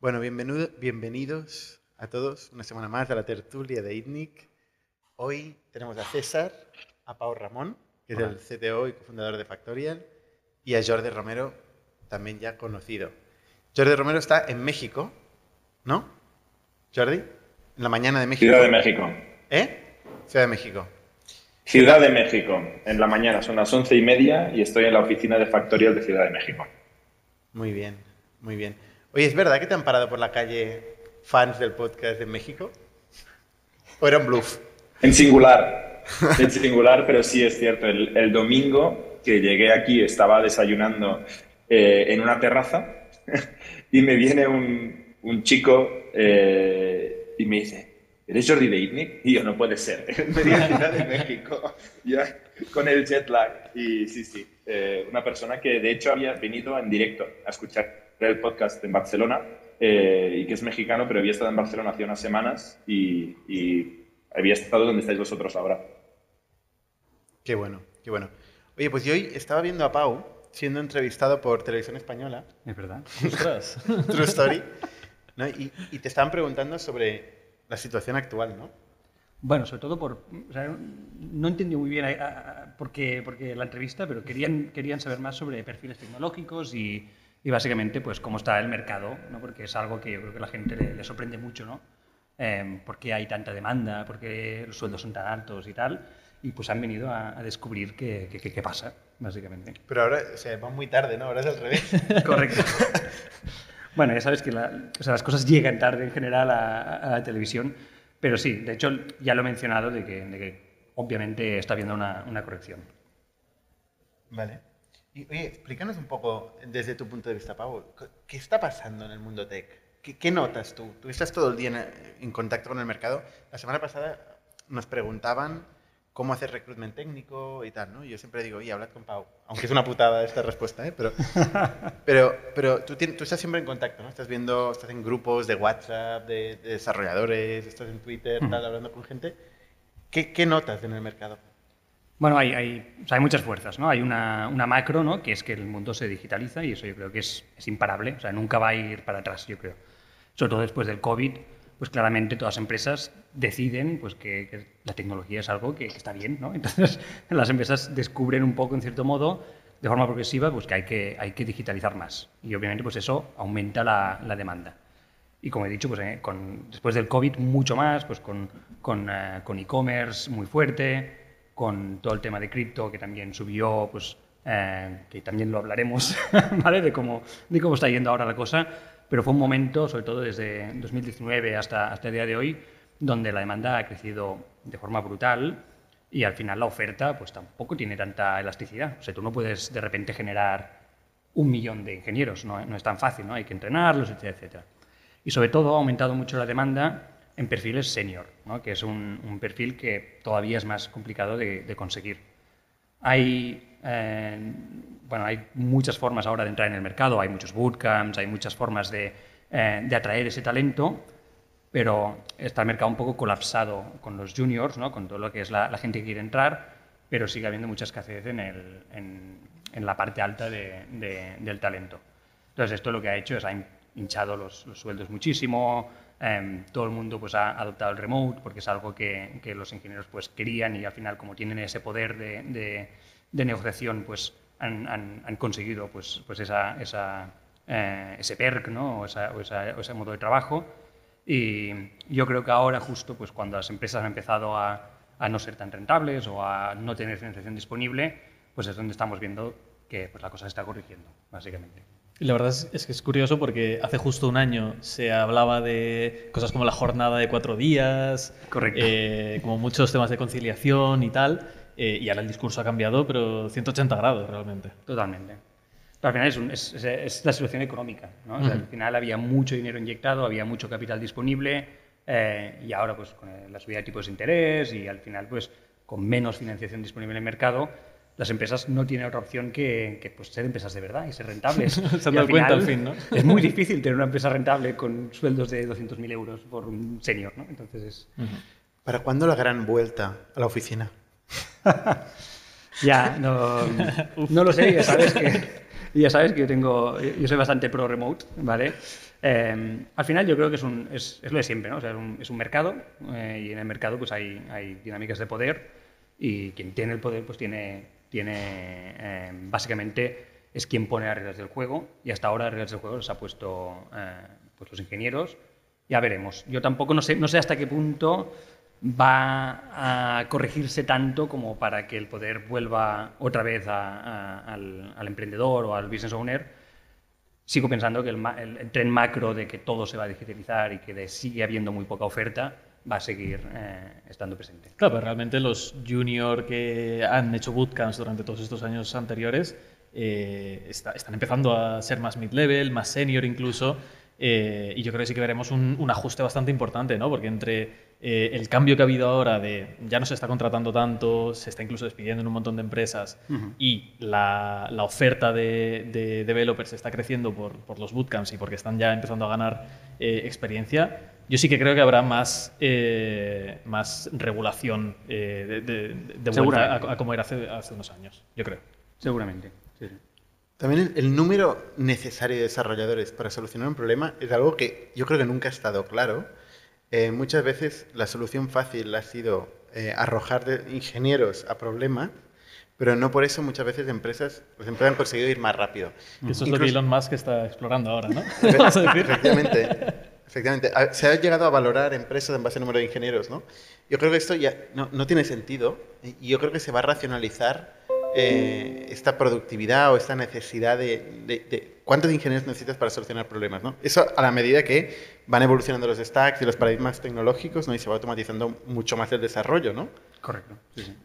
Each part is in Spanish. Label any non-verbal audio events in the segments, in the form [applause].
Bueno, bienvenido, bienvenidos a todos una semana más a la tertulia de ITNIC. Hoy tenemos a César, a Pau Ramón, que es el CTO y cofundador de Factorial, y a Jordi Romero, también ya conocido. Jordi Romero está en México, ¿no? Jordi, en la mañana de México. Ciudad de México. ¿Eh? Ciudad de México. Ciudad de México, en la mañana, son las once y media y estoy en la oficina de Factorial de Ciudad de México. Muy bien, muy bien. Oye, ¿es verdad que te han parado por la calle fans del podcast de México? ¿O era un bluff? En singular, en singular, pero sí es cierto. El, domingo que llegué aquí estaba desayunando eh, en una terraza [laughs] y me viene un, un chico eh, y me dice, ¿eres Jordi de ITNIC? Y yo, no puede ser, [laughs] media ciudad de México, ya, con el jet lag. Y sí, sí, eh, una persona que de hecho había venido en directo a escuchar el podcast en Barcelona eh, y que es mexicano, pero había estado en Barcelona hace unas semanas y, había estado donde estáis vosotros ahora. Qué bueno, qué bueno. Oye, pues yo hoy estaba viendo a Pau siendo entrevistado por Televisión Española. Es verdad. [laughs] True Story. Y, y, te estaban preguntando sobre la situación actual, ¿no? Bueno, sobre todo por... O sea, no entendí muy bien por qué, porque la entrevista, pero querían, querían saber más sobre perfiles tecnológicos y, y básicamente pues cómo está el mercado, ¿no? porque es algo que yo creo que a la gente le, sorprende mucho, ¿no? Eh, ¿Por qué hay tanta demanda? ¿Por qué los sueldos son tan altos y tal? Y pues han venido a, descubrir qué, qué, pasa, básicamente. Pero ahora, o sea, va muy tarde, ¿no? Ahora es al revés. [laughs] Correcto. [laughs] bueno, ya sabes que o sea, las cosas llegan tarde en general a, la televisión, pero sí, de hecho ya lo he mencionado de que, de que obviamente está habiendo una, una corrección. Vale. Y, oye, explícanos un poco, desde tu punto de vista, Pau, ¿qué está pasando en el mundo tech? ¿Qué, notas tú? Tú estás todo el día en, contacto con el mercado. La semana pasada nos preguntaban cómo hacer recruitment técnico y tal, ¿no? Yo siempre digo, oye, hablad con Pau. Aunque es una putada esta respuesta, ¿eh? Pero, [laughs] pero, pero tú, tú, estás siempre en contacto, ¿no? Estás viendo, estás en grupos de WhatsApp, de, desarrolladores, estás en Twitter, tal, hablando con gente. ¿Qué, ¿Qué notas en el mercado? Bueno, hay, hay, hay, muchas fuerzas, ¿no? Hay una, una, macro, ¿no? Que es que el mundo se digitaliza y eso yo creo que es, es, imparable, o sea, nunca va a ir para atrás, yo creo. Sobre todo después del COVID, pues claramente todas las empresas deciden pues, que, la tecnología es algo que, está bien, ¿no? [laughs] Entonces las empresas descubren un poco, en cierto modo, de forma progresiva, pues que hay que, hay que digitalizar más. Y obviamente pues eso aumenta la, la demanda. Y como he dicho, pues, eh, con, después del COVID mucho más, pues con, con, eh, e-commerce muy fuerte, con todo el tema de cripto que también subió, pues eh, que también lo hablaremos, [laughs] ¿vale? De cómo, de cómo está yendo ahora la cosa, pero fue un momento, sobre todo desde 2019 hasta, hasta el día de hoy, donde la demanda ha crecido de forma brutal y al final la oferta pues tampoco tiene tanta elasticidad. O sea, tú no puedes de repente generar un millón de ingenieros, no, no es tan fácil, ¿no? Hay que entrenarlos, etcétera, etcétera. Y sobre todo ha aumentado mucho la demanda en perfiles senior, ¿no? que es un, perfil que todavía es más complicado de, conseguir. Hay, eh, bueno, hay muchas formas ahora de entrar en el mercado, hay muchos bootcamps, hay muchas formas de, eh, de atraer ese talento, pero está el mercado un poco colapsado con los juniors, ¿no? con todo lo que es la, gente que quiere entrar, pero sigue habiendo mucha escasez en, el, en, en la parte alta de, del talento. Entonces, esto lo que ha hecho es ha hinchado los, los sueldos muchísimo, Em, todo el mundo pues, ha adoptado el remote porque es algo que, que, los ingenieros pues, querían y al final como tienen ese poder de, de, negociación pues, han, han, conseguido pues, pues esa, esa, eh, ese perk ¿no? o, esa, o, ese modo de trabajo. Y yo creo que ahora justo pues, cuando las empresas han empezado a, a no ser tan rentables o a no tener financiación disponible, pues es donde estamos viendo que pues, la cosa se está corrigiendo, básicamente. La verdad es, que es curioso porque hace justo un año se hablaba de cosas como la jornada de cuatro días, eh, como muchos temas de conciliación y tal, eh, y ahora el discurso ha cambiado, pero 180 grados realmente. Totalmente. al final es, es, la situación económica. ¿no? Al final había mucho dinero inyectado, había mucho capital disponible, eh, y ahora pues con la subida de tipos de interés y al final pues con menos financiación disponible en el mercado, las empresas no tienen otra opción que, pues, ser empresas de verdad y ser rentables. [laughs] Se han dado cuenta al fin, ¿no? es muy [laughs] difícil tener una empresa rentable con sueldos de 200.000 euros por un senior, ¿no? Entonces es... ¿Para cuándo la gran vuelta a la oficina? [laughs] ya, no, no lo sé, ya sabes que ya sabes que yo, tengo, yo soy bastante pro remote, ¿vale? Eh, al final yo creo que es, un, es, es lo de siempre, ¿no? O sea, es, un, es un mercado eh, y en el mercado pues hay, hay, dinámicas de poder y quien tiene el poder pues tiene, tiene eh, básicamente es quien pone las reglas del juego y hasta ahora las reglas del juego las ha puesto pues los ingenieros. Ya veremos. Yo tampoco no sé, no sé hasta qué punto va a corregirse tanto como para que el poder vuelva otra vez al, al emprendedor o al business owner sigo pensando que el, tren macro de que todo se va a digitalizar y que sigue habiendo muy poca oferta va a seguir eh, estando presente. Claro, pero realmente los junior que han hecho bootcamps durante todos estos años anteriores eh, están empezando a ser más mid-level, más senior incluso, eh, y yo creo que sí que veremos un, un ajuste bastante importante, ¿no? Porque entre eh, el cambio que ha habido ahora de ya no se está contratando tanto, se está incluso despidiendo en un montón de empresas y la, la, oferta de, de, developers está creciendo por, por, los bootcamps y porque están ya empezando a ganar eh, experiencia, yo sí que creo que habrá más, eh, más regulación de, de, vuelta a, como era hace, hace, unos años, yo creo. Seguramente. También el, número necesario de desarrolladores para solucionar un problema es algo que yo creo que nunca ha estado claro eh, muchas veces la solución fácil ha sido eh, arrojar de ingenieros a problemas, pero no por eso muchas veces empresas, las empresas han conseguido ir más rápido. Eso es lo que Elon Musk está explorando ahora, ¿no? [laughs] Efectivamente. Efectivamente. Se ha llegado a valorar empresas en base al número de ingenieros, ¿no? Yo creo que esto ya no, no tiene sentido y yo creo que se va a racionalizar eh, esta productividad o esta necesidad de, cuántos ingenieros necesitas para solucionar problemas. ¿no? Eso a la medida que van evolucionando los stacks y los paradigmas tecnológicos ¿no? y se va automatizando mucho más el desarrollo. ¿no? Correcto.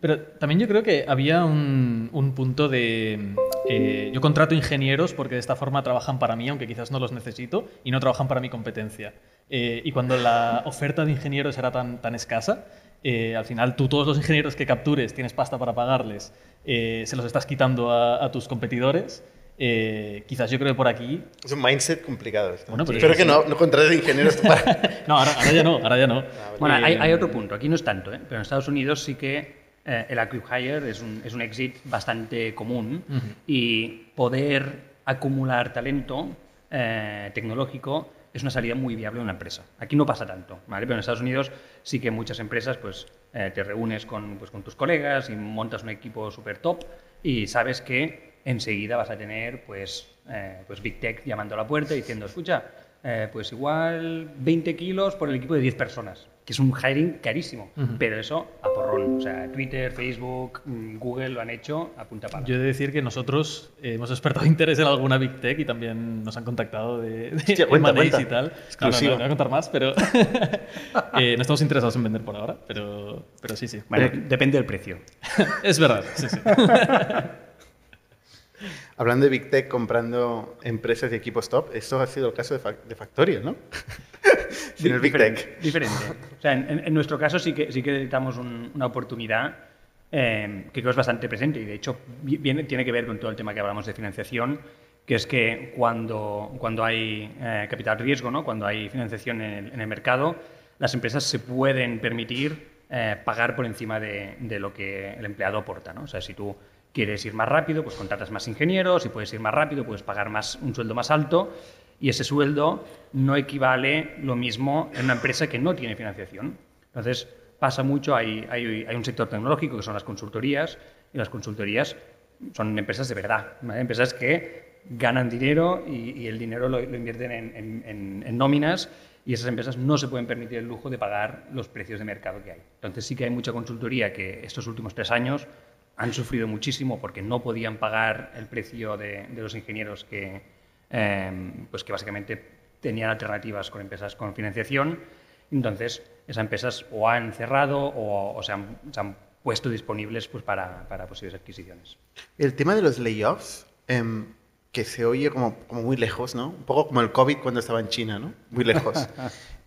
Pero también yo creo que había un, un punto de... Eh, yo contrato ingenieros porque de esta forma trabajan para mí, aunque quizás no los necesito, y no trabajan para mi competencia. Eh, y cuando la oferta de ingenieros era tan, tan escasa, eh, al final tú todos los ingenieros que captures tienes pasta para pagarles, eh, se los estás quitando a, tus competidores. Eh, quizás yo creo que por aquí... Es un mindset complicado. Bueno, Espero que no, no contrates ingenieros para... [laughs] no, ahora, ya no, ahora ya no. Ah, bueno, hay, hay, otro punto. Aquí no es tanto, pero en Estados Unidos sí que el acquire es un, es un exit bastante común y poder acumular talento tecnológico es una salida muy viable de una empresa. Aquí no pasa tanto, ¿vale? Pero en Estados Unidos sí que muchas empresas pues, eh, te reúnes con, pues, con tus colegas y montas un equipo súper top y sabes que enseguida vas a tener pues, eh, pues Big Tech llamando a la puerta diciendo, escucha, eh, pues igual 20 kilos por el equipo de 10 personas que es un hiring carísimo, pero eso a porrón. O sea, Twitter, Facebook, mm, Google lo han hecho a punta pala. Yo he de decir que nosotros hemos despertado [laughs] interés en alguna Big Tech y también nos han contactado de, de y tal. Exclusivo. No, voy a contar más, pero [laughs] eh, no estamos interesados en vender por ahora, pero, pero sí, sí. Depende del precio. [laughs] es verdad, sí, sí. Hablando de Big Tech comprando empresas y equipos top, esto ha sido el caso de, de Factorio, ¿no? [laughs] Sin el Big Tech. Diferente. O sea, en, nuestro caso sí que, sí que necesitamos una oportunidad eh, que creo es bastante presente y de hecho viene, tiene que ver con todo el tema que hablamos de financiación, que es que cuando, cuando hay eh, capital riesgo, ¿no? cuando hay financiación en el, mercado, las empresas se pueden permitir eh, pagar por encima de, de, lo que el empleado aporta. ¿no? O sea, si tú quieres ir más rápido, pues contratas más ingenieros, si puedes ir más rápido, puedes pagar más, un sueldo más alto y ese sueldo no equivale lo mismo en una empresa que no tiene financiación. Entonces, pasa mucho, hay, hay, hay un sector tecnológico que son las consultorías y las consultorías son empresas de verdad, empresas que ganan dinero y, el dinero lo, invierten en, en, en, nóminas y esas empresas no se pueden permitir el lujo de pagar los precios de mercado que hay. Entonces sí que hay mucha consultoría que estos últimos tres años han sufrido muchísimo porque no podían pagar el precio de, los ingenieros que, em, pues que básicamente tenían alternativas con empresas con financiación. Entonces, esas empresas o han cerrado o, se, han, puesto disponibles pues, para, para, posibles adquisiciones. El tema de los layoffs, em, que se oye como, como, muy lejos, ¿no? Un poco como el COVID cuando estaba en China, ¿no? Muy lejos. [laughs]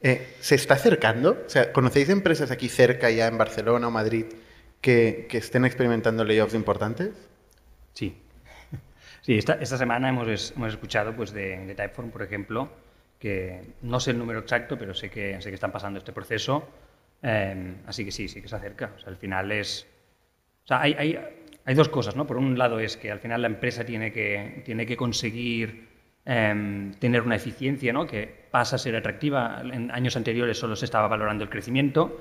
Eh, ¿Se está acercando? O sea, ¿conocéis empresas aquí cerca, ya en Barcelona o Madrid, que, estén experimentando layoffs importantes? Sí. Sí, esta, esta semana hemos, hemos escuchado pues, de, de, Typeform, por ejemplo, que no sé el número exacto, pero sé que, sé que están pasando este proceso. Em, así que sí, sí que se acerca. O sea, al final es... O sea, hay, hay, hay dos cosas, ¿no? Por un lado es que al final la empresa tiene que, tiene que conseguir em, tener una eficiencia, ¿no? Que pasa a ser atractiva. En años anteriores solo se estaba valorando el crecimiento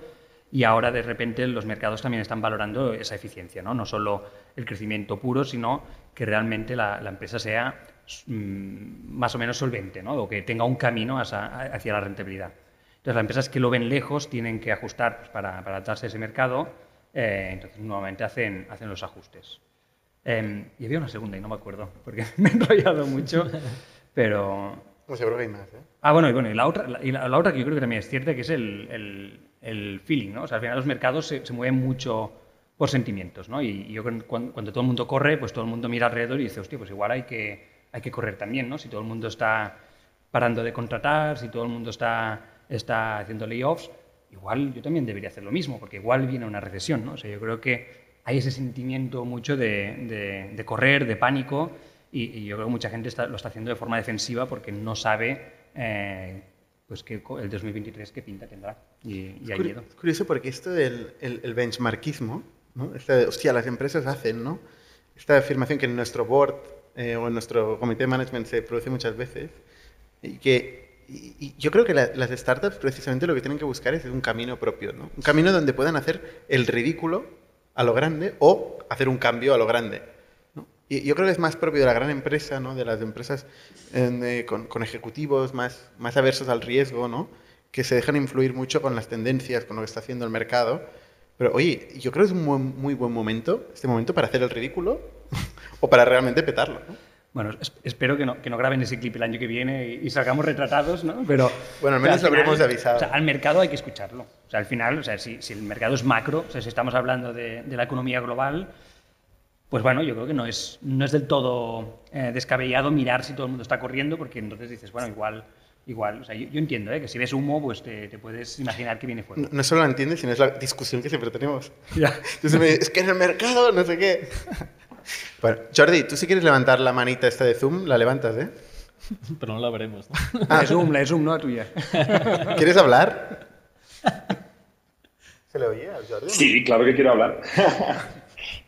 y ahora de repente los mercados también están valorando esa eficiencia, no, no solo el crecimiento puro, sino que realmente la, empresa sea mm, más o menos solvente ¿no? o que tenga un camino hacia, la rentabilidad. Entonces las empresas que lo ven lejos tienen que ajustar para, para adaptarse a ese mercado, eh, entonces nuevamente hacen, hacen los ajustes. Em, y había una segunda y no me acuerdo, porque [laughs] me he enrollado mucho, pero... Pues seguro que hay más, ¿eh? Ah, bueno, y, bueno, y, la otra, y la, otra que yo creo que también es cierta, que es el el feeling, ¿no? O sea, al final los mercados se, mueven mucho por sentimientos, ¿no? Y, yo cuando, cuando, todo el mundo corre, pues todo el mundo mira alrededor y dice, hostia, pues igual hay que, hay que correr también, ¿no? Si todo el mundo está parando de contratar, si todo el mundo está, está haciendo layoffs, igual yo también debería hacer lo mismo, porque igual viene una recesión, ¿no? O sea, yo creo que hay ese sentimiento mucho de, de, correr, de pánico, y, yo creo que mucha gente lo está haciendo de forma defensiva porque no sabe eh, pues que el 2023 qué pinta tendrá. Y, y hay miedo. Es curioso porque esto del el, benchmarkismo, ¿no? Esta, hostia, las empresas hacen, ¿no? Esta afirmación que en nuestro board eh, o en nuestro comité de management se produce muchas veces y que y, yo creo que las startups precisamente lo que tienen que buscar es un camino propio, ¿no? Un camino donde puedan hacer el ridículo a lo grande o hacer un cambio a lo grande. Y yo creo que es más propio de la gran empresa, ¿no? de las empresas eh, con, con, ejecutivos más, más aversos al riesgo, ¿no? que se dejan influir mucho con las tendencias, con lo que está haciendo el mercado. Pero oye, yo creo que es un muy, buen momento, este momento, para hacer el ridículo [laughs] o para realmente petarlo. ¿no? Bueno, espero que no, que no, graben ese clip el año que viene y, salgamos retratados, ¿no? Pero, bueno, al menos lo habremos avisado. O sea, al mercado hay que escucharlo. O sea, al final, o sea, si, si el mercado es macro, o sea, si estamos hablando de, de la economía global, pues bueno, yo creo que no es, no es del todo eh, descabellado mirar si todo el mundo está corriendo, porque entonces dices, bueno, igual, igual, o sea, yo, entiendo ¿eh? que si ves humo, pues te, puedes imaginar que viene fuego. No, solo lo entiendes, sino es la discusión que siempre tenemos. [laughs] Entonces me es que en el mercado, no sé qué. [laughs] bueno, Jordi, tú si quieres levantar la manita esta de Zoom, la levantas, ¿eh? [laughs] Pero no la veremos, ¿no? Ah, la Zoom, la Zoom, no la tuya. ¿Quieres hablar? ¿Se le oye a Jordi? Sí, claro que quiero hablar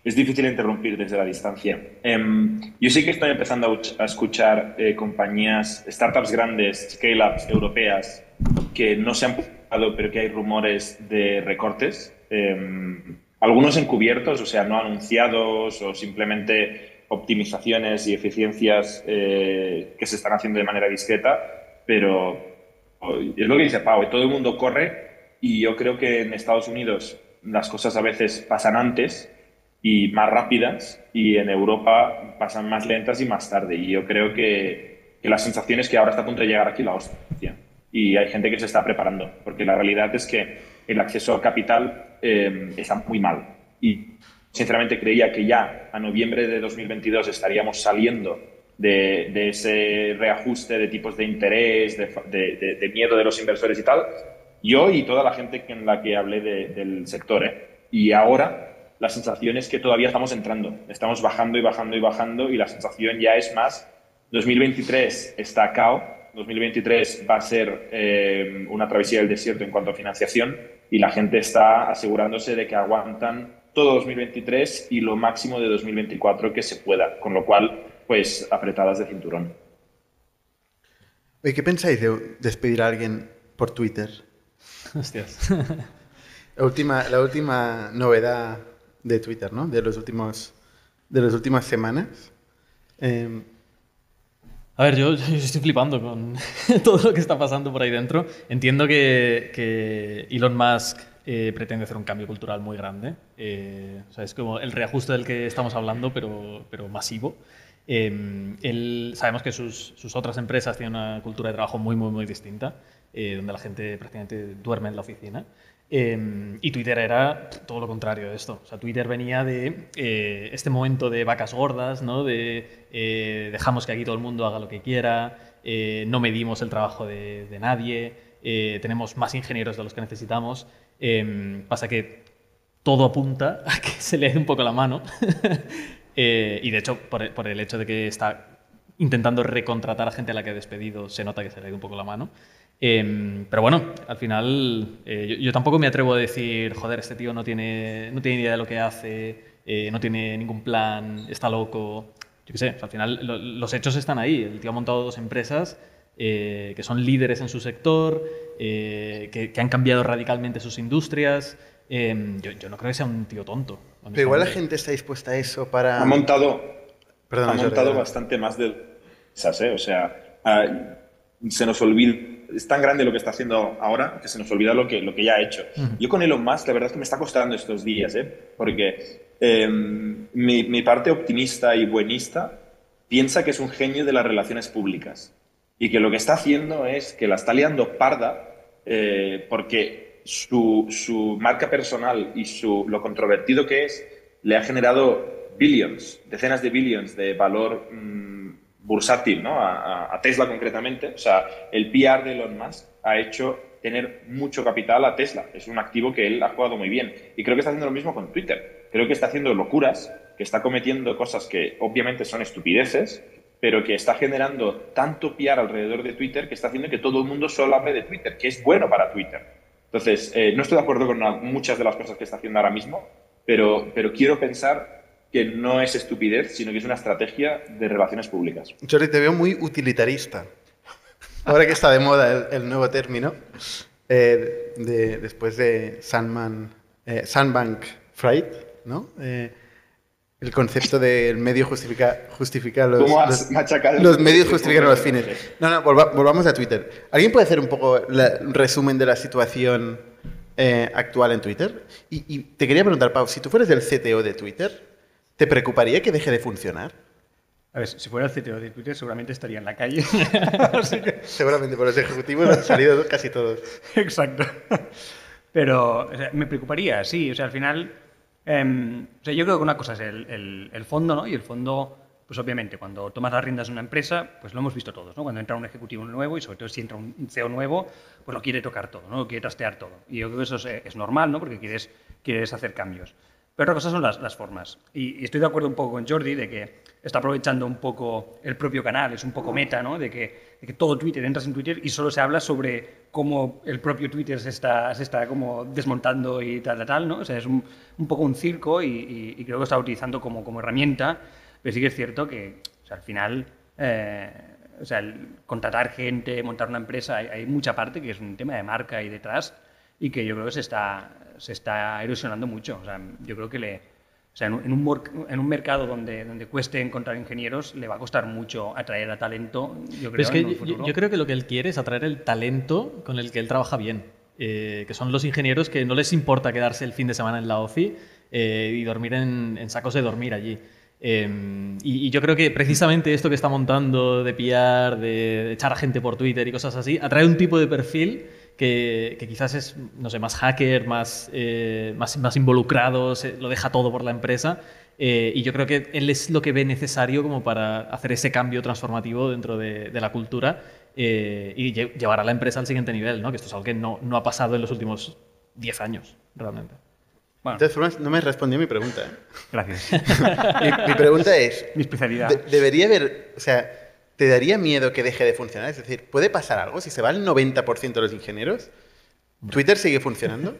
es difícil interrumpir desde la distancia. Em, yo sí que estoy empezando a, escuchar eh, compañías, startups grandes, scale-ups europeas, que no se han publicado, pero que hay rumores de recortes. Em, algunos encubiertos, o sea, no anunciados o simplemente optimizaciones y eficiencias eh, que se están haciendo de manera discreta, pero es lo que dice Pau, todo el mundo corre y yo creo que en Estados Unidos las cosas a veces pasan antes y más rápidas y en Europa pasan más lentas y más tarde. Y yo creo que, que la sensación es que ahora está a punto de llegar aquí la hostia. Y hay gente que se está preparando, porque la realidad es que el acceso al capital eh, está muy mal. Y sinceramente creía que ya a noviembre de 2022 estaríamos saliendo de, de ese reajuste de tipos de interés, de, de, de, miedo de los inversores y tal. Yo y toda la gente en la que hablé del sector. ¿eh? Y ahora la sensación es que todavía estamos entrando, estamos bajando y bajando y bajando y la sensación ya es más, 2023 está cao, 2023 va a ser eh, una travesía del desierto en cuanto a financiación y la gente está asegurándose de que aguantan todo 2023 y lo máximo de 2024 que se pueda, con lo cual, pues apretadas de cinturón. ¿Qué pensáis de despedir a alguien por Twitter? Hostias. [laughs] La última, la última novedad de Twitter, ¿no? De los últimos de las últimas semanas. Em, a ver, yo, [laughs] estoy flipando con [laughs] todo lo que está pasando por ahí dentro. Entiendo que, que Elon Musk eh, pretende hacer un cambio cultural muy grande. Eh, o sea, es como el reajuste del que estamos hablando, pero, pero masivo. Eh, él, sabemos que sus, sus, otras empresas tienen una cultura de trabajo muy, muy, muy distinta, eh, donde la gente prácticamente duerme en la oficina. Em, y Twitter era todo lo contrario de esto. O sea, Twitter venía de eh, este momento de vacas gordas, ¿no? de eh, dejamos que aquí todo el mundo haga lo que quiera, eh, no medimos el trabajo de, nadie, tenemos más ingenieros de los que necesitamos. Em, pasa que todo apunta [laughs] a que se le dé un poco la mano. [laughs] y de hecho, por, por, el hecho de que está intentando recontratar a gente a la que ha despedido, se nota que se le da un poco la mano. Em, pero bueno, al final eh, yo, tampoco me atrevo a decir, joder, este tío no tiene, no tiene idea de lo que hace, eh, no tiene ningún plan, está loco. Yo qué sé, al final los hechos están ahí. El tío ha montado dos empresas eh, que son líderes en su sector, eh, que, han cambiado radicalmente sus industrias. Em, yo, no creo que sea un tío tonto. Pero igual la gente está dispuesta a eso para... Ha montado, ha montado bastante más de O sea, ah, se nos olvida es tan grande lo que está haciendo ahora que se nos olvida lo que, lo que ya ha hecho. Yo con Elon Musk, la verdad es que me está costando estos días, ¿eh? porque em, mi, mi, parte optimista y buenista piensa que es un genio de las relaciones públicas y que lo que está haciendo es que la está liando parda eh, porque su, su, marca personal y su, lo controvertido que es le ha generado billions, decenas de billions de valor. Mm, bursátil, ¿no? A, Tesla concretamente. O sea, el PR de Elon Musk ha hecho tener mucho capital a Tesla. Es un activo que él ha jugado muy bien. Y creo que está haciendo lo mismo con Twitter. Creo que está haciendo locuras, que está cometiendo cosas que obviamente son estupideces, pero que está generando tanto PR alrededor de Twitter que está haciendo que todo el mundo solo hable de Twitter, que es bueno para Twitter. Entonces, eh, no estoy de acuerdo con muchas de las cosas que está haciendo ahora mismo, pero, pero quiero pensar que no es estupidez, sino que es una estrategia de relaciones públicas. Jordi, te veo muy utilitarista. Ahora que está de moda el, nuevo término, eh, de, después de Sandman, eh, Sandbank Fright, ¿no? Eh, el concepto del medio justifica, justifica los, los, medios justifican los fines. No, no, volvamos a Twitter. ¿Alguien puede hacer un poco un resumen de la situación actual en Twitter? Y, y, te quería preguntar, Pau, si tú fueras el CTO de Twitter, ¿Te preocuparía que deje de funcionar? A ver, si fuera el CTO de Twitter seguramente estaría en la calle. [laughs] Seguramente, por los ejecutivos han salido casi todos. Exacto. Pero me preocuparía, sí. O sea, al final, em, o sea, yo creo que una cosa es el, el, fondo, ¿no? Y el fondo, pues obviamente, cuando tomas las riendas de una empresa, pues lo hemos visto todos, ¿no? Cuando entra un ejecutivo nuevo y sobre todo si entra un CEO nuevo, pues lo quiere tocar todo, ¿no? Lo quiere trastear todo. Y yo creo que eso es, es normal, ¿no? Porque quieres, quieres hacer cambios. Pero otra cosa son las, las formas. Y, estoy de acuerdo un poco con Jordi de que está aprovechando un poco el propio canal, es un poco meta, ¿no? De que, de que todo Twitter, entras en Twitter y solo se habla sobre cómo el propio Twitter se está, se está como desmontando y tal, tal, tal, ¿no? O sea, es un, un poco un circo y, y, creo que está utilizando como, como herramienta, pero sí que es cierto que o sea, al final... Eh, o sea, el contratar gente, montar una empresa, hay, hay, mucha parte que es un tema de marca y detrás y que yo creo que se está, se está erosionando mucho. O sea, yo creo que le, o sea, en, un, en, un, mercado donde, donde cueste encontrar ingenieros, le va a costar mucho atraer a talento. Yo creo, que yo, creo que lo que él quiere es atraer el talento con el que él trabaja bien. Eh, que son los ingenieros que no les importa quedarse el fin de semana en la OFI eh, y dormir en, sacos de dormir allí. Em, y, yo creo que precisamente esto que está montando de pillar, de echar a gente por Twitter y cosas así, atrae un tipo de perfil que, quizás es, no sé, más hacker, más, eh, más, más, involucrado, lo deja todo por la empresa. Eh, y yo creo que él es lo que ve necesario como para hacer ese cambio transformativo dentro de, la cultura eh, y llevar a la empresa al siguiente nivel, ¿no? que esto es algo que no, no ha pasado en los últimos 10 años, realmente. Bueno. De todas formas, no me respondió mi pregunta. Gracias. [laughs] mi, pregunta es... Mi especialidad. debería haber... O sea, ¿te daría miedo que deje de funcionar? Es decir, ¿puede pasar algo si se va el 90% de los ingenieros? ¿Twitter sigue funcionando?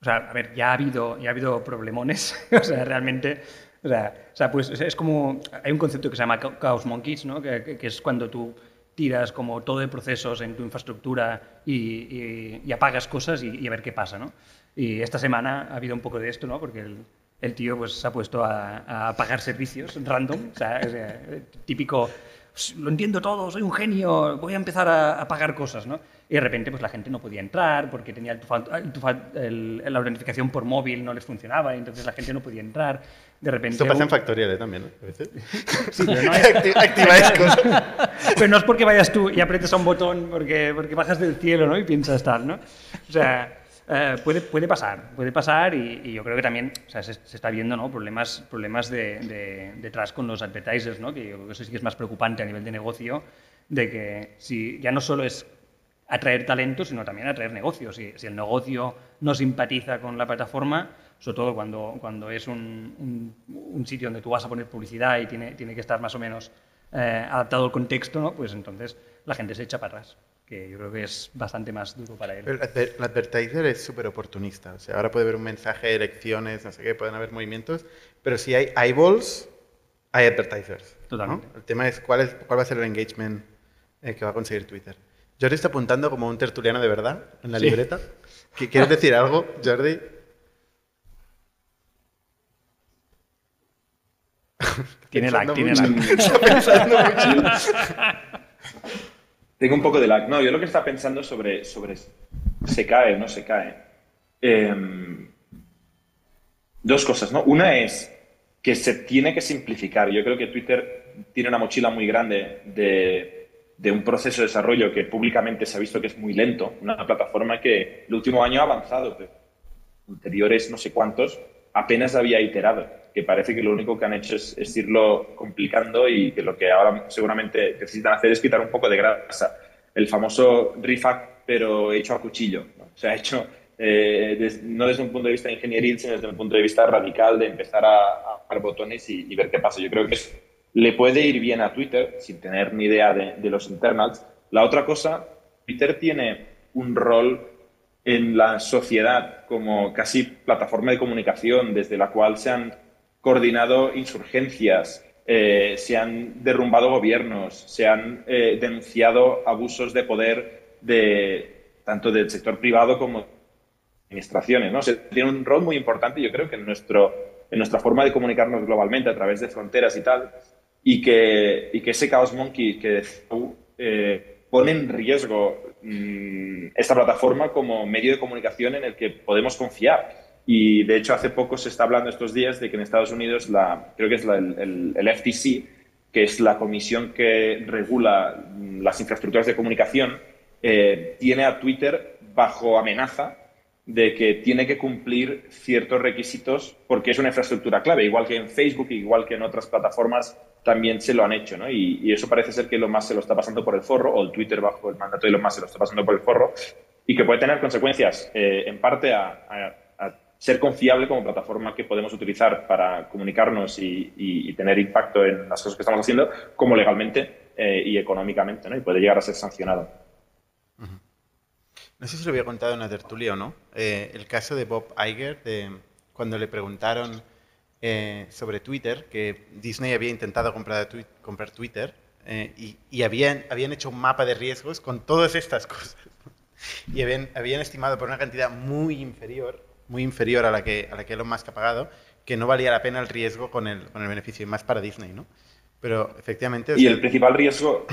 O sea, a ver, ya ha habido, ya ha habido problemones. [laughs] o sea, realmente. O sea, o sea, pues es como. Hay un concepto que se llama Chaos Monkeys, ¿no? Que, que es cuando tú tiras como todo de procesos en tu infraestructura y, y, apagas cosas y, a ver qué pasa, ¿no? Y esta semana ha habido un poco de esto, ¿no? Porque el, el tío pues, se ha puesto a, a apagar servicios random, o sea, es, eh, típico lo entiendo todo, soy un genio, voy a empezar a, pagar cosas, ¿no? Y de repente pues la gente no podía entrar porque tenía el, la autentificación por móvil no les funcionaba y entonces la gente no podía entrar. De repente... Esto pasa en Factorial también, ¿no? A veces. [laughs] Sí, pero no [laughs] es... Activa [laughs] cosas. pero no es porque vayas tú y apretes a un botón porque, porque bajas del cielo, ¿no? Y piensas tal, ¿no? O sea... Eh, puede, puede pasar, puede pasar y, yo creo que también se, está viendo ¿no? problemas, problemas de, detrás con los advertisers, ¿no? que yo creo que eso sí que es más preocupante a nivel de negocio, de que si ya no solo es atraer talento, sino también atraer negocios. Si, si el negocio no simpatiza con la plataforma, sobre todo cuando, cuando es un, un, sitio donde tú vas a poner publicidad y tiene, tiene que estar más o menos eh, adaptado al contexto, ¿no? pues entonces la gente se echa para atrás. Que yo creo que es bastante más duro para él. el advertiser es súper oportunista. O sea, ahora puede haber un mensaje de elecciones, no sé qué, pueden haber movimientos, pero si hay eyeballs, hay advertisers. Totalmente. El tema es cuál, es cuál va a ser el engagement eh, que va a conseguir Twitter. Jordi está apuntando como un tertuliano de verdad en la libreta. ¿Quieres decir algo, Jordi? Tiene [laughs] lag, tiene lag. [laughs] [laughs] Tengo un poco de lag. No, yo lo que está pensando sobre, sobre se cae o no se cae. Em, dos cosas, ¿no? Una es que se tiene que simplificar. Yo creo que Twitter tiene una mochila muy grande de, de, un proceso de desarrollo que públicamente se ha visto que es muy lento. Una plataforma que el último año ha avanzado, pero anteriores no sé cuántos apenas había iterado que parece que lo único que han hecho es, irlo complicando y que lo que ahora seguramente necesitan hacer es quitar un poco de grasa. El famoso RIFAC, pero hecho a cuchillo. ¿no? O sea, hecho eh, no desde un punto de vista ingenieril, sino desde un punto de vista radical de empezar a, a botones y, ver qué pasa. Yo creo que le puede ir bien a Twitter, sin tener ni idea de, de los internals. La otra cosa, Twitter tiene un rol en la sociedad como casi plataforma de comunicación desde la cual se han coordinado insurgencias, eh, se han derrumbado gobiernos, se han eh, denunciado abusos de poder de, tanto del sector privado como administraciones. ¿no? tiene un rol muy importante, yo creo que en, nuestro, en nuestra forma de comunicarnos globalmente a través de fronteras y tal, y que, y que ese Chaos Monkey que eh, pone en riesgo mm, esta plataforma como medio de comunicación en el que podemos confiar. Y de hecho, hace poco se está hablando estos días de que en Estados Unidos, la, creo que es el, FTC, que es la comisión que regula las infraestructuras de comunicación, eh, tiene a Twitter bajo amenaza de que tiene que cumplir ciertos requisitos porque es una infraestructura clave, igual que en Facebook, igual que en otras plataformas también se lo han hecho, ¿no? Y, eso parece ser que lo más se lo está pasando por el forro, o el Twitter bajo el mandato de lo más se lo está pasando por el forro, y que puede tener consecuencias eh, en parte a ser confiable como plataforma que podemos utilizar para comunicarnos y, tener impacto en las cosas que estamos haciendo, como legalmente eh, y económicamente, ¿no? Y puede llegar a ser sancionado. No sé si lo había contado en la tertulia o no. Eh, el caso de Bob Iger, de cuando le preguntaron eh, sobre Twitter, que Disney había intentado comprar, comprar Twitter y, y, habían, habían hecho un mapa de riesgos con todas estas [laughs] cosas. Y habían, habían estimado por una cantidad muy inferior muy inferior a la que, a la que Elon Musk ha pagado, que no valía la pena el riesgo con el, con el beneficio, y más para Disney, ¿no? Pero efectivamente... Y el principal riesgo...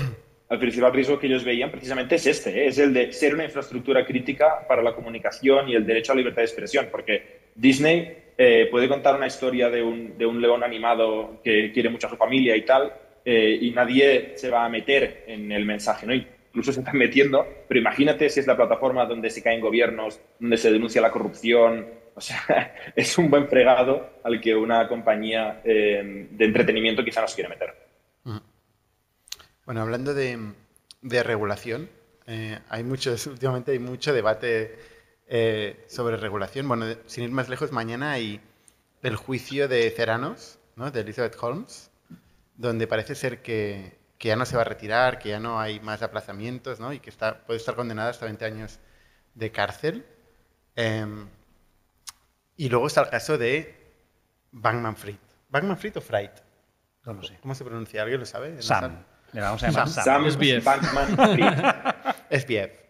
El principal riesgo que ellos veían precisamente es este, ¿eh? es el de ser una infraestructura crítica para la comunicación y el derecho a la libertad de expresión, porque Disney eh, puede contar una historia de un, de un, león animado que quiere mucho a su familia y tal, eh, y nadie se va a meter en el mensaje, ¿no? incluso se están metiendo, pero imagínate si es la plataforma donde se caen gobiernos, donde se denuncia la corrupción. O sea, [laughs] es un buen fregado al que una compañía eh, de entretenimiento quizá nos quiere meter. Bueno, hablando de, regulación, eh, hay muchos, [laughs] últimamente hay mucho debate eh, sobre regulación. Bueno, sin ir más lejos, mañana hay el juicio de Ceranos, ¿no? de Elizabeth Holmes, donde parece ser que que ya no se va a retirar, que ya no hay más aplazamientos, ¿no? Y que está, puede estar condenada hasta 20 años de cárcel. Em, y luego está el caso de Bankman Fried. ¿Bankman Fried o Fried? No lo sé. ¿Cómo se pronuncia? ¿Alguien lo sabe? Sam. Le vamos a llamar Sam. Sam, SBF. Bankman Fried. SBF. Eh,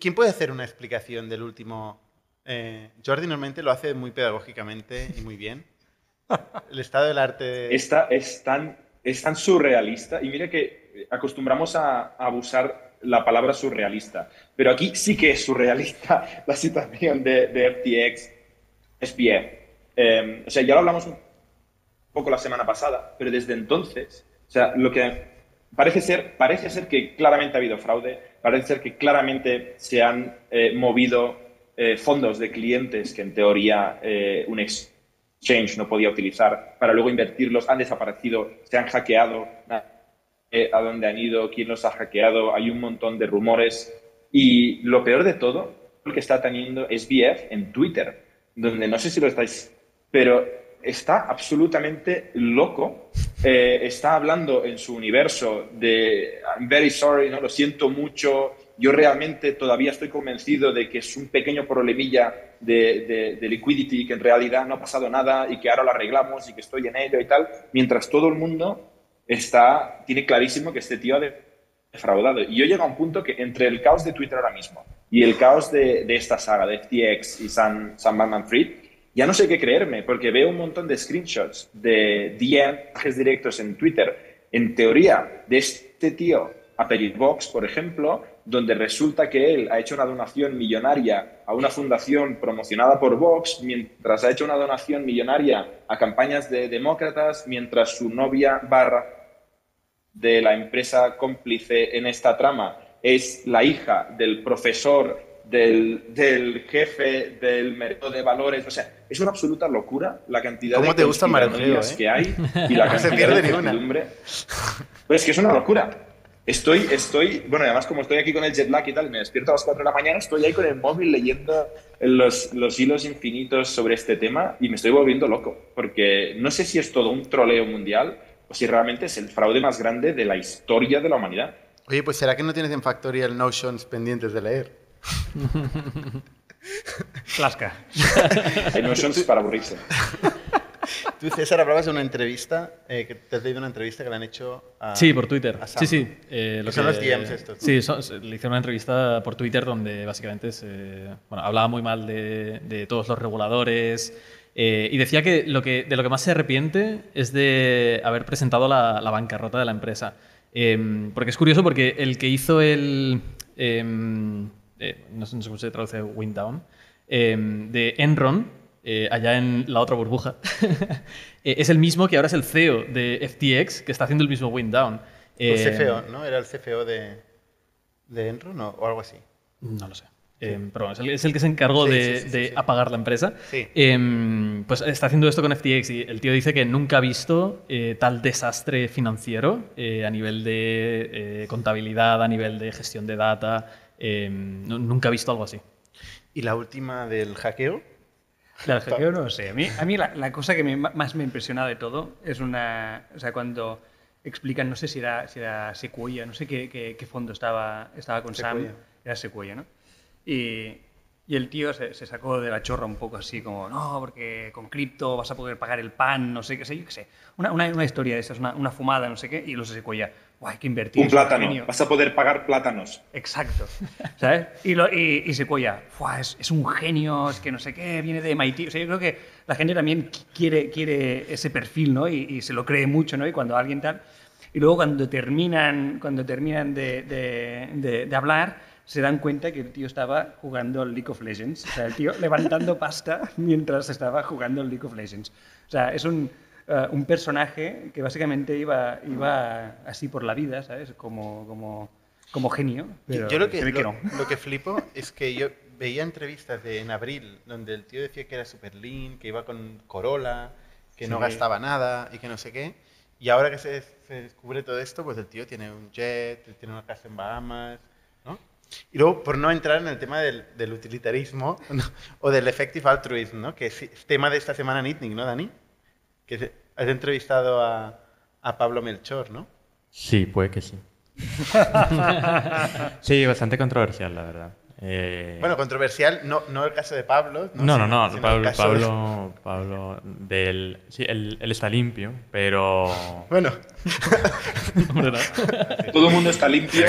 ¿Quién puede hacer una explicación del último? Eh, Jordi normalmente lo hace muy pedagógicamente y muy bien. [laughs] El estado del arte. Esta es tan es tan surrealista. Y mire que acostumbramos a, abusar la palabra surrealista, pero aquí sí que es surrealista [laughs] la situación de, FTX, SPF. Em, o sea, ya lo hablamos un poco la semana pasada, pero desde entonces, o sea, lo que parece ser, parece ser que claramente ha habido fraude, parece ser que claramente se han eh, movido eh, fondos de clientes que en teoría eh, un ex Change no podía utilizar para luego invertirlos, han desaparecido, se han hackeado, eh, a dónde han ido, quién los ha hackeado, hay un montón de rumores. Y lo peor de todo, lo que está teniendo es BF en Twitter, donde no sé si lo estáis, pero está absolutamente loco eh, está hablando en su universo de I'm very sorry, no lo siento mucho, yo realmente todavía estoy convencido de que es un pequeño problemilla de, de, liquidity, que en realidad no ha pasado nada y que ahora lo arreglamos y que estoy en ello y tal, mientras todo el mundo está, tiene clarísimo que este tío ha defraudado. Y yo llego a un punto que entre el caos de Twitter ahora mismo y el caos de, de esta saga de FTX y Sam, Sam Bankman-Fried, ya no sé qué creerme, porque veo un montón de screenshots de DM, directos en Twitter, en teoría, de este tío a Peribox, por ejemplo, donde resulta que él ha hecho una donación millonaria a una fundación promocionada por Vox, mientras ha hecho una donación millonaria a campañas de demócratas, mientras su novia barra de la empresa cómplice en esta trama es la hija del profesor del, jefe del mercado de valores. O sea, es una absoluta locura la cantidad de te gusta eh? que hay y la [laughs] cantidad de incertidumbre. Pues es que es una locura. Estoy, estoy, bueno, además como estoy aquí con el jet lag y tal, me despierto a las 4 de la mañana, estoy ahí con el móvil leyendo los, los hilos infinitos sobre este tema y me estoy volviendo loco, porque no sé si es todo un troleo mundial o si realmente es el fraude más grande de la historia de la humanidad. Oye, pues ¿será que no tienes en Factorial Notions pendientes de leer? Clasca. [laughs] Notions para aburrirse. Tú, César, hablabas de una entrevista, eh, que te has leído una entrevista que le han hecho a Sí, por Twitter. Sí, sí. Eh, son los DMs estos. Sí, le hicieron una entrevista por Twitter donde básicamente se, bueno, hablaba muy mal de, de todos los reguladores eh, y decía que, lo que de lo que más se arrepiente es de haber presentado la, la bancarrota de la empresa. Em, porque es curioso porque el que hizo el... Em, eh, no sé cómo se traduce Wind Down, em, de Enron, eh, allá en la otra burbuja, [laughs] eh, es el mismo que ahora es el CEO de FTX, que está haciendo el mismo Wind Down. el CFO, ¿no? ¿Era el CFO de, de Enron o, algo así? No lo sé. pero es el, que se encargó de, apagar la empresa. pues está haciendo esto con FTX y el tío dice que nunca ha visto tal desastre financiero a nivel de contabilidad, a nivel de gestión de data. Em, nunca he visto algo así. ¿Y la última del hackeo? del hackeo no sé. A mí, a mí la, cosa que más me impresiona de todo es una... O sea, cuando explican, no sé si era, si era Sequoia, no sé qué, qué, fondo estaba, estaba con Sam. Era Sequoia, ¿no? Y, y el tío se, sacó de la chorra un poco así, como, no, porque con cripto vas a poder pagar el pan, no sé qué sé, yo qué sé. Una, una, una historia de esas, una, una, fumada, no sé qué, y los Sequoia, hay que invertir. Un plátano, vas a poder pagar plátanos. Exacto, ¿sabes? Y, lo, y, y Sequoia, es, es, un genio, es que no sé qué, viene de MIT. O sea, yo creo que la gente también quiere, quiere ese perfil, ¿no? Y, y se lo cree mucho, ¿no? Y cuando alguien tal... Y luego cuando terminan, cuando terminan de, de, de, de hablar se dan cuenta que el tío estaba jugando al League of Legends. O sea, el tío levantando pasta mientras estaba jugando al League of Legends. O sea, es un, eh, un personaje que básicamente iba, iba así por la vida, ¿sabes? Como, como, como genio. Pero yo lo que, lo, que flipo es que yo veía entrevistas de, en abril donde el tío decía que era super lean, que iba con Corolla, que no gastaba nada y que no sé qué. Y ahora que se, se, descubre todo esto, pues el tío tiene un jet, tiene una casa en Bahamas, y luego, por no entrar en el tema del, del utilitarismo [laughs] o del effective altruism, ¿no? que es tema de esta semana en ¿no, Dani? Que has entrevistado a, a Pablo Melchor, ¿no? Sí, puede que sí. [laughs] sí, bastante controversial, la verdad. Eh, bueno, controversial, no, no el caso de Pablo. No, no, no, Pablo, Pablo, Pablo, del, sí, él, él, está limpio, pero... Bueno. todo el mundo está limpio.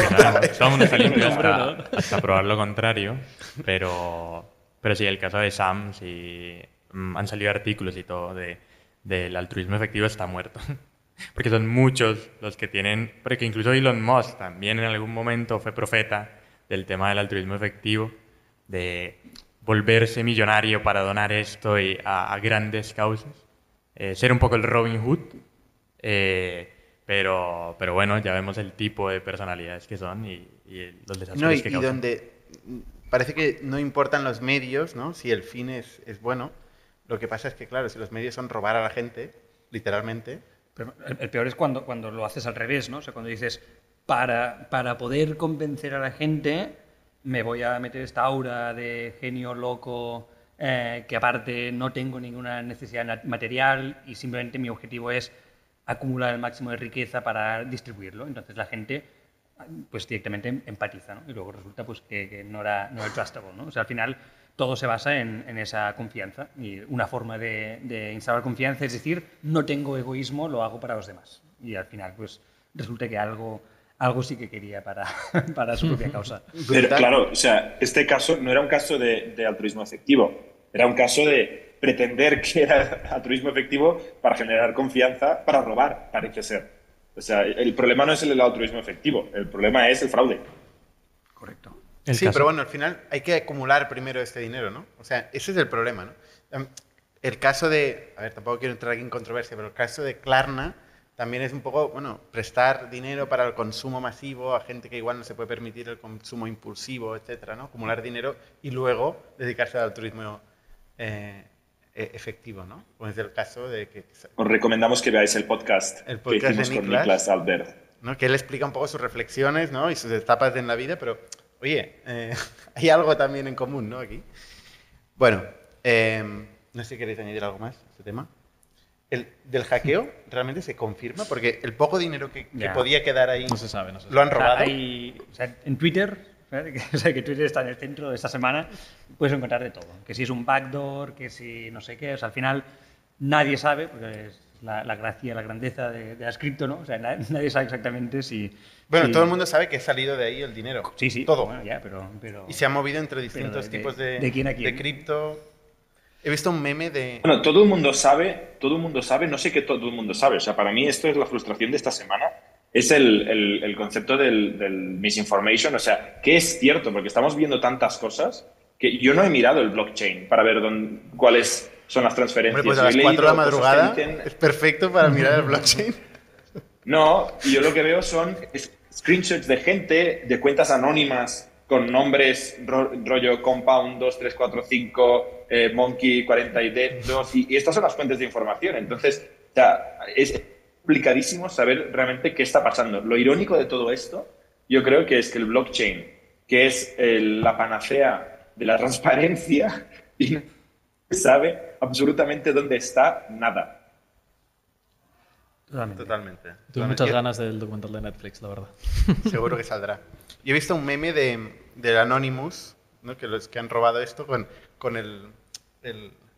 todo el mundo está [laughs] limpio hasta, probar lo contrario, pero, pero sí, el caso de Sam, sí, mm, han salido artículos y todo de, del altruismo efectivo está muerto. [laughs] Porque son muchos los que tienen, porque incluso Elon Musk también en algún momento fue profeta del tema del altruismo efectivo, de volverse millonario para donar esto y a, grandes causas, eh, ser un poco el Robin Hood, eh, pero, pero bueno, ya vemos el tipo de personalidades que son y, los desastres no, y, que y donde parece que no importan los medios, ¿no? Si el fin es, es bueno, lo que pasa es que, claro, si los medios son robar a la gente, literalmente... Pero el, peor es cuando, cuando lo haces al revés, ¿no? O sea, cuando dices, para, para poder convencer a la gente, me voy a meter esta aura de genio loco, eh, que aparte no tengo ninguna necesidad material y simplemente mi objetivo es acumular el máximo de riqueza para distribuirlo. Entonces la gente pues directamente empatiza, ¿no? Y luego resulta pues que, no, era, no era trustable, ¿no? O sea, al final todo se basa en, en esa confianza y una forma de, de, instalar confianza es decir, no tengo egoísmo, lo hago para los demás. Y al final pues resulta que algo, algo sí que quería para, [laughs] para su propia causa. Pero claro, o sea, este caso no era un caso de, de altruismo efectivo, era un caso de pretender que era [laughs] altruismo efectivo para generar confianza, para robar, parece ser. O sea, el problema no es el altruismo efectivo, el problema es el fraude. Correcto. Sí, pero bueno, al final hay que acumular primero este dinero, ¿no? O sea, ese es el problema, ¿no? El caso de, a ver, tampoco quiero entrar aquí en controversia, pero el caso de Klarna también es un poco, bueno, prestar dinero para el consumo masivo a gente que igual no se puede permitir el consumo impulsivo, etcétera, ¿no? Acumular dinero y luego dedicarse al altruismo eh, e, efectivo, ¿no? Como es el caso de que... Os recomendamos que veáis el podcast, el podcast que hicimos con Niklas Albert. ¿no? Que él explica un poco sus reflexiones, ¿no? Y sus etapas en la vida, pero, oye, eh, [laughs] hay algo también en común, ¿no? Aquí. Bueno, eh, no sé si queréis añadir algo más a este tema. El, del hackeo [laughs] realmente se confirma porque el poco dinero que, que podía quedar ahí no se sabe, no se sabe. lo han robado. O sea, en Twitter [laughs] o sea, que Twitter está en el centro de esta semana, puedes encontrar de todo. Que si es un backdoor, que si no sé qué. O sea, al final nadie sabe, porque es la, la gracia, la grandeza de, de, las cripto, ¿no? O sea, nadie, sabe exactamente si... Bueno, si... todo el mundo sabe que ha salido de ahí el dinero. Sí, sí. Todo. Bueno, ya, pero, pero, Y se ha movido entre distintos de, tipos de, de, quién a quién? de cripto. He visto un meme de... Bueno, todo el mundo sabe, todo el mundo sabe, no sé qué todo el mundo sabe. O sea, para mí esto es la frustración de esta semana es el, el, el concepto del, del, misinformation, o sea, que es cierto, porque estamos viendo tantas cosas que yo no he mirado el blockchain para ver dónde, cuáles son las transferencias. Hombre, pues a las 4 de la madrugada dicen... es perfecto para [laughs] mirar el blockchain. No, y yo lo que veo son screenshots de gente, de cuentas anónimas con nombres ro rollo Compound 2345, eh, Monkey 42, y, y estas son las fuentes de información. Entonces, o sea, es complicadísimo saber realmente qué está pasando. Lo irónico de todo esto, yo creo que es que el blockchain, que es el, la panacea de la transparencia, [laughs] y sabe absolutamente dónde está nada. Totalmente. Totalmente. Tuve muchas ganas del documental de Netflix, la verdad. [laughs] Seguro que saldrá. Yo he visto un meme de, del Anonymous, ¿no? que los que han robado esto con, con el, el